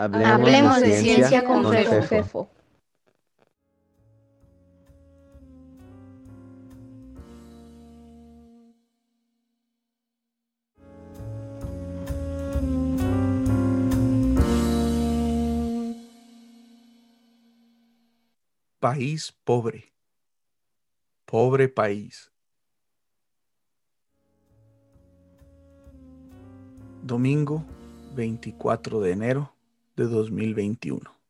Hablemos, de, ciencia, con, Fefo. País pobre. Pobre país. Domingo 24 de enero de 2021.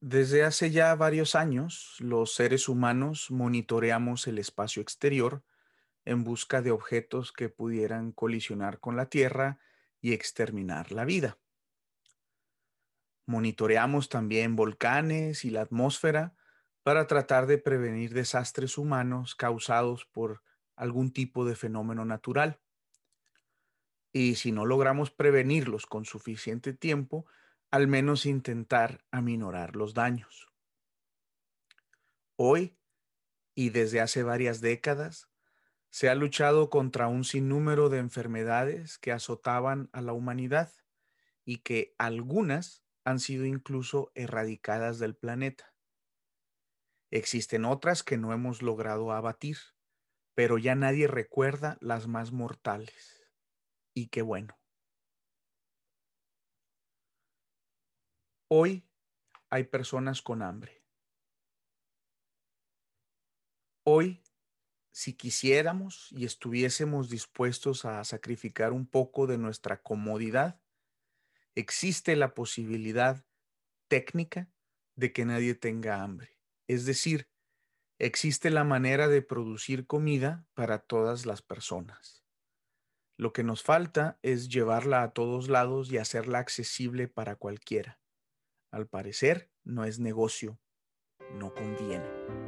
Desde hace ya varios años, los seres humanos monitoreamos el espacio exterior en busca de objetos que pudieran colisionar con la Tierra y exterminar la vida. Monitoreamos también volcanes y la atmósfera para tratar de prevenir desastres humanos causados por algún tipo de fenómeno natural. Y si no logramos prevenirlos con suficiente tiempo, al menos intentar aminorar los daños. Hoy, y desde hace varias décadas, se ha luchado contra un sinnúmero de enfermedades que azotaban a la humanidad y que algunas han sido incluso erradicadas del planeta. Existen otras que no hemos logrado abatir, pero ya nadie recuerda las más mortales. Y qué bueno. Hoy hay personas con hambre. Hoy, si quisiéramos y estuviésemos dispuestos a sacrificar un poco de nuestra comodidad, existe la posibilidad técnica de que nadie tenga hambre. Es decir, existe la manera de producir comida para todas las personas. Lo que nos falta es llevarla a todos lados y hacerla accesible para cualquiera. Al parecer, no es negocio, no conviene.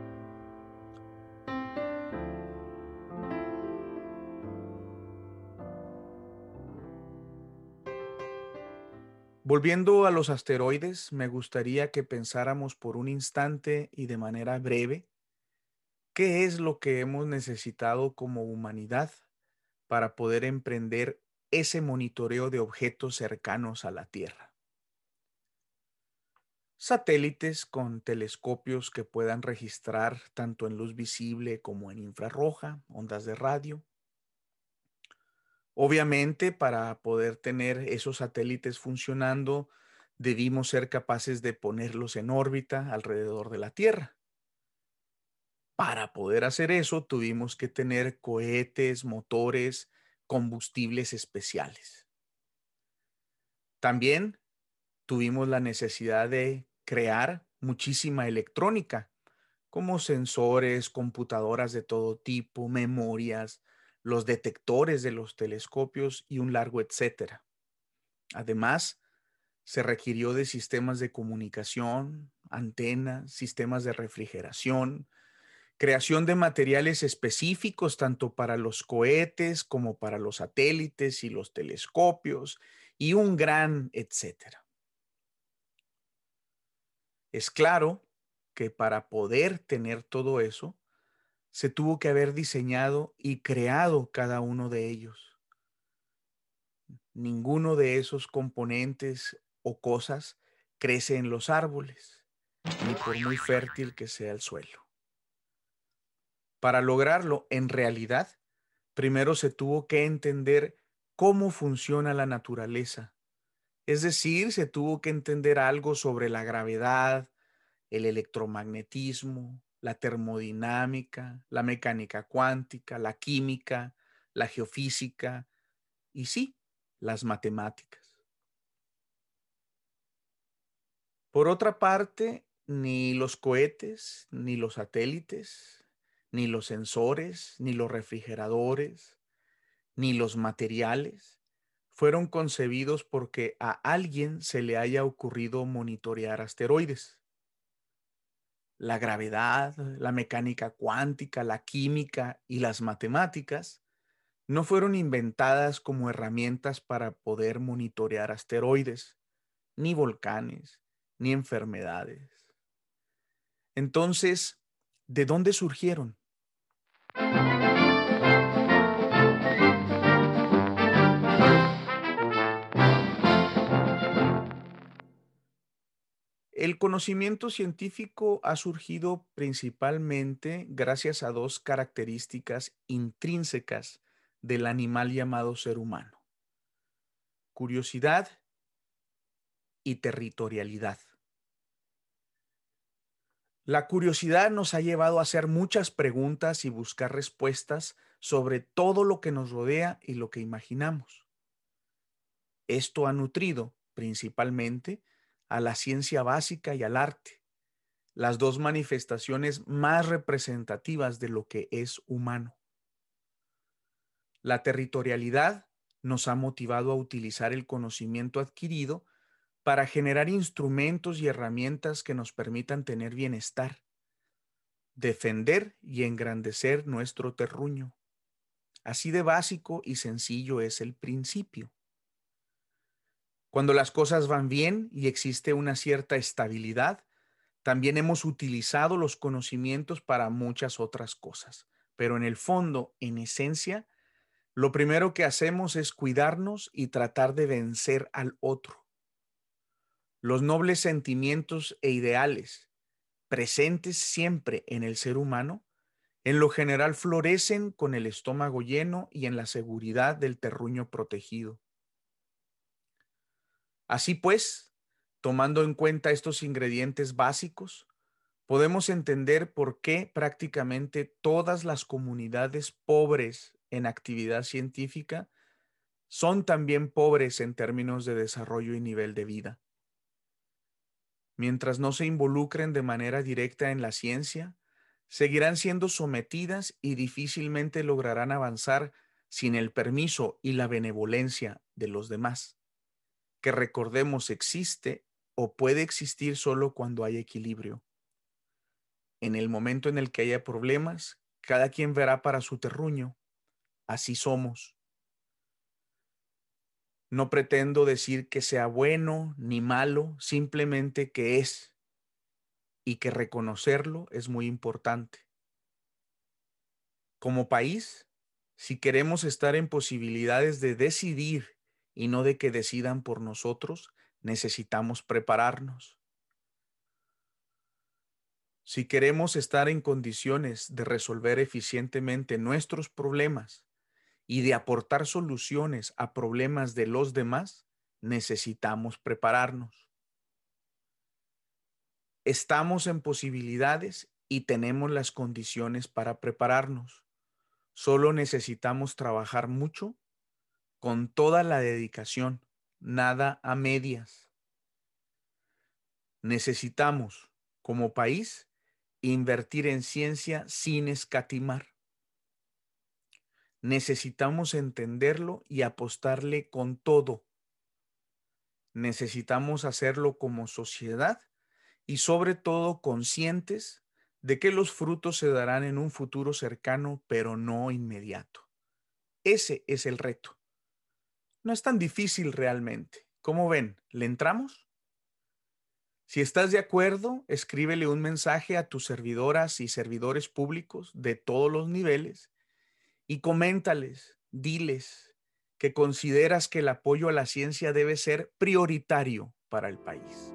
Volviendo a los asteroides, me gustaría que pensáramos por un instante y de manera breve qué es lo que hemos necesitado como humanidad para poder emprender ese monitoreo de objetos cercanos a la Tierra. Satélites con telescopios que puedan registrar tanto en luz visible como en infrarroja, ondas de radio, Obviamente, para poder tener esos satélites funcionando, debimos ser capaces de ponerlos en órbita alrededor de la Tierra. Para poder hacer eso, tuvimos que tener cohetes, motores, combustibles especiales. También tuvimos la necesidad de crear muchísima electrónica, como sensores, computadoras de todo tipo, memorias, los detectores de los telescopios y un largo etcétera. Además, se requirió de sistemas de comunicación, antenas, sistemas de refrigeración, creación de materiales específicos tanto para los cohetes como para los satélites y los telescopios y un gran etcétera. Es claro que para poder tener todo eso, se tuvo que haber diseñado y creado cada uno de ellos. Ninguno de esos componentes o cosas crece en los árboles, ni por muy fértil que sea el suelo. Para lograrlo, en realidad, primero se tuvo que entender cómo funciona la naturaleza. Es decir, se tuvo que entender algo sobre la gravedad, el electromagnetismo, la termodinámica, la mecánica cuántica, la química, la geofísica y sí, las matemáticas. Por otra parte, ni los cohetes, ni los satélites, ni los sensores, ni los refrigeradores, ni los materiales fueron concebidos porque a alguien se le haya ocurrido monitorear asteroides la gravedad, la mecánica cuántica, la química y las matemáticas no fueron inventadas como herramientas para poder monitorear asteroides, ni volcanes, ni enfermedades. Entonces, ¿de dónde surgieron? El conocimiento científico ha surgido principalmente gracias a dos características intrínsecas del animal llamado ser humano. Curiosidad y territorialidad. La curiosidad nos ha llevado a hacer muchas preguntas y buscar respuestas sobre todo lo que nos rodea y lo que imaginamos. Esto ha nutrido principalmente a la ciencia básica y al arte, las dos manifestaciones más representativas de lo que es humano. La territorialidad nos ha motivado a utilizar el conocimiento adquirido para generar instrumentos y herramientas que nos permitan tener bienestar, defender y engrandecer nuestro terruño. Así de básico y sencillo es el principio. Cuando las cosas van bien y existe una cierta estabilidad, también hemos utilizado los conocimientos para muchas otras cosas. Pero en el fondo, en esencia, lo primero que hacemos es cuidarnos y tratar de vencer al otro los nobles sentimientos e ideales presentes siempre en el ser humano, en lo general florecen con el estómago lleno y en la seguridad del terruño protegido. Así pues, tomando en cuenta estos ingredientes básicos, podemos entender por qué prácticamente todas las comunidades pobres en actividad científica son también pobres en términos de desarrollo y nivel de vida. Mientras no se involucren de manera directa en la ciencia, seguirán siendo sometidas y difícilmente lograrán avanzar sin el permiso y la benevolencia de los demás, que recordemos existe o puede existir solo cuando hay equilibrio. En el momento en el que haya problemas, cada quien verá para su terruño. Así somos. No pretendo decir que sea bueno ni malo, simplemente que es y que reconocerlo es muy importante. Como país, si queremos estar en posibilidades de decidir y no de que decidan por nosotros, necesitamos prepararnos. Si queremos estar en condiciones de resolver eficientemente nuestros problemas y de aportar soluciones a problemas de los demás, necesitamos prepararnos. Estamos en posibilidades y tenemos las condiciones para prepararnos. Solo necesitamos trabajar mucho con toda la dedicación, nada a medias. Necesitamos, como país, invertir en ciencia sin escatimar necesitamos entenderlo y apostarle con todo. Necesitamos hacerlo como sociedad y sobre todo conscientes de que los frutos se darán en un futuro cercano, pero no inmediato. Ese es el reto. No es tan difícil realmente. ¿Cómo ven? ¿Le entramos? Si estás de acuerdo, escríbele un mensaje a tus servidoras y servidores públicos de todos los niveles y coméntales, diles que consideras que el apoyo a la ciencia debe ser prioritario para el país.